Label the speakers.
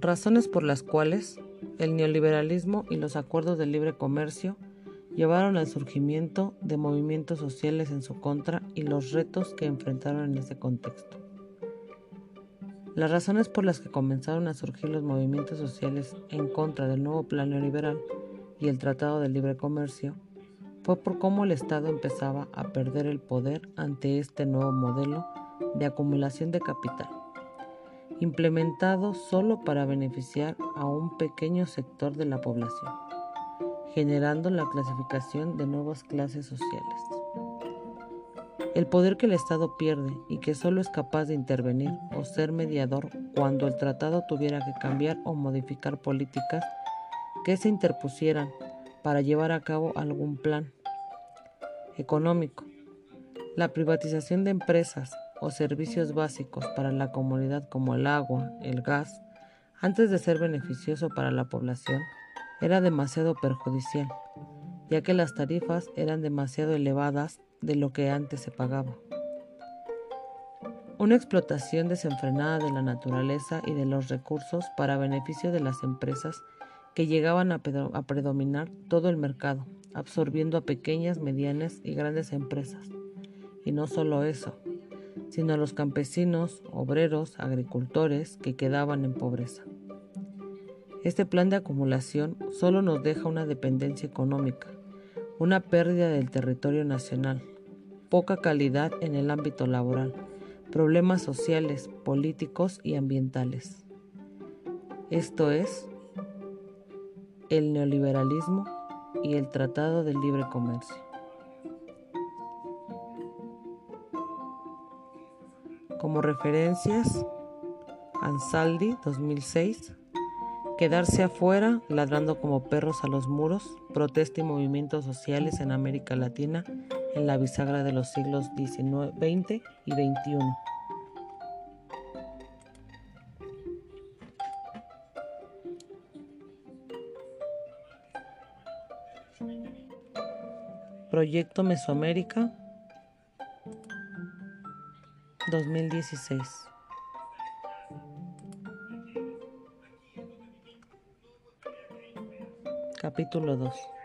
Speaker 1: Razones por las cuales el neoliberalismo y los acuerdos de libre comercio llevaron al surgimiento de movimientos sociales en su contra y los retos que enfrentaron en ese contexto. Las razones por las que comenzaron a surgir los movimientos sociales en contra del nuevo plan neoliberal y el Tratado de Libre Comercio fue por cómo el Estado empezaba a perder el poder ante este nuevo modelo de acumulación de capital, implementado solo para beneficiar a un pequeño sector de la población, generando la clasificación de nuevas clases sociales. El poder que el Estado pierde y que solo es capaz de intervenir o ser mediador cuando el tratado tuviera que cambiar o modificar políticas que se interpusieran para llevar a cabo algún plan económico. La privatización de empresas o servicios básicos para la comunidad como el agua, el gas, antes de ser beneficioso para la población, era demasiado perjudicial, ya que las tarifas eran demasiado elevadas de lo que antes se pagaba. Una explotación desenfrenada de la naturaleza y de los recursos para beneficio de las empresas que llegaban a, predominar todo el mercado, absorbiendo a pequeñas, medianas y grandes empresas. Y no solo eso, sino a los campesinos, obreros, agricultores que quedaban en pobreza. Este plan de acumulación solo nos deja una dependencia económica, una pérdida del territorio nacional, poca calidad en el ámbito laboral, problemas sociales, políticos y ambientales. Esto es el neoliberalismo y el Tratado del Libre Comercio. Como referencias, Ansaldi 2006, Quedarse afuera, ladrando como perros a los muros, protesta y movimientos sociales en América Latina en la bisagra de los siglos XX y XXI. Proyecto Mesoamérica 2016. Capítulo 2.